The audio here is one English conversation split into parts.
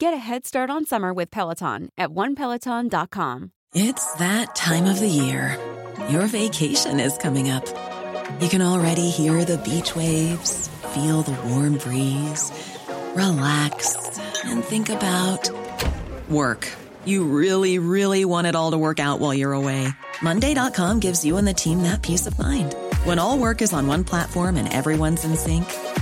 Get a head start on summer with Peloton at onepeloton.com. It's that time of the year. Your vacation is coming up. You can already hear the beach waves, feel the warm breeze, relax, and think about work. You really, really want it all to work out while you're away. Monday.com gives you and the team that peace of mind. When all work is on one platform and everyone's in sync,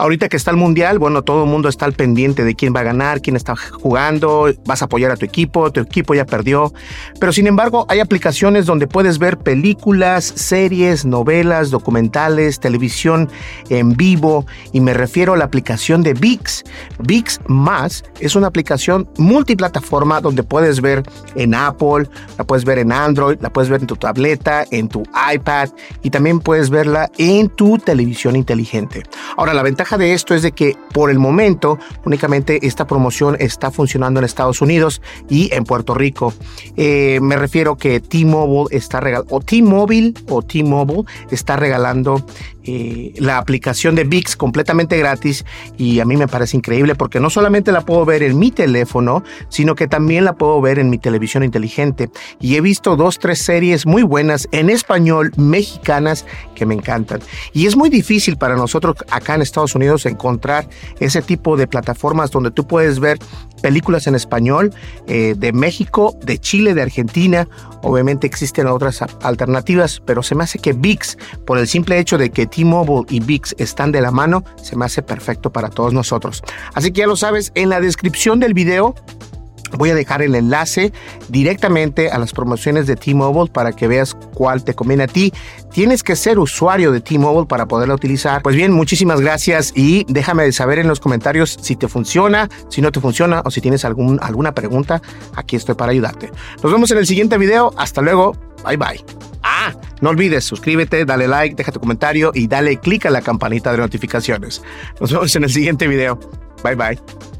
Ahorita que está el mundial, bueno, todo el mundo está al pendiente de quién va a ganar, quién está jugando, vas a apoyar a tu equipo, tu equipo ya perdió. Pero sin embargo, hay aplicaciones donde puedes ver películas, series, novelas, documentales, televisión en vivo. Y me refiero a la aplicación de VIX. VIX Más es una aplicación multiplataforma donde puedes ver en Apple, la puedes ver en Android, la puedes ver en tu tableta, en tu iPad y también puedes verla en tu televisión inteligente. Ahora, la ventaja de esto es de que por el momento únicamente esta promoción está funcionando en Estados Unidos y en Puerto Rico. Eh, me refiero que T-Mobile está regalando, o T-Mobile o T-Mobile está regalando eh, la aplicación de VIX completamente gratis y a mí me parece increíble porque no solamente la puedo ver en mi teléfono, sino que también la puedo ver en mi televisión inteligente. Y he visto dos, tres series muy buenas en español, mexicanas, que me encantan. Y es muy difícil para nosotros acá en Estados Unidos encontrar ese tipo de plataformas donde tú puedes ver películas en español eh, de México, de Chile, de Argentina. Obviamente existen otras alternativas, pero se me hace que VIX, por el simple hecho de que T-Mobile y VIX están de la mano, se me hace perfecto para todos nosotros. Así que ya lo sabes, en la descripción del video Voy a dejar el enlace directamente a las promociones de T-Mobile para que veas cuál te conviene a ti. Tienes que ser usuario de T-Mobile para poderla utilizar. Pues bien, muchísimas gracias y déjame saber en los comentarios si te funciona, si no te funciona o si tienes algún, alguna pregunta. Aquí estoy para ayudarte. Nos vemos en el siguiente video. Hasta luego. Bye bye. Ah, no olvides, suscríbete, dale like, deja tu comentario y dale click a la campanita de notificaciones. Nos vemos en el siguiente video. Bye bye.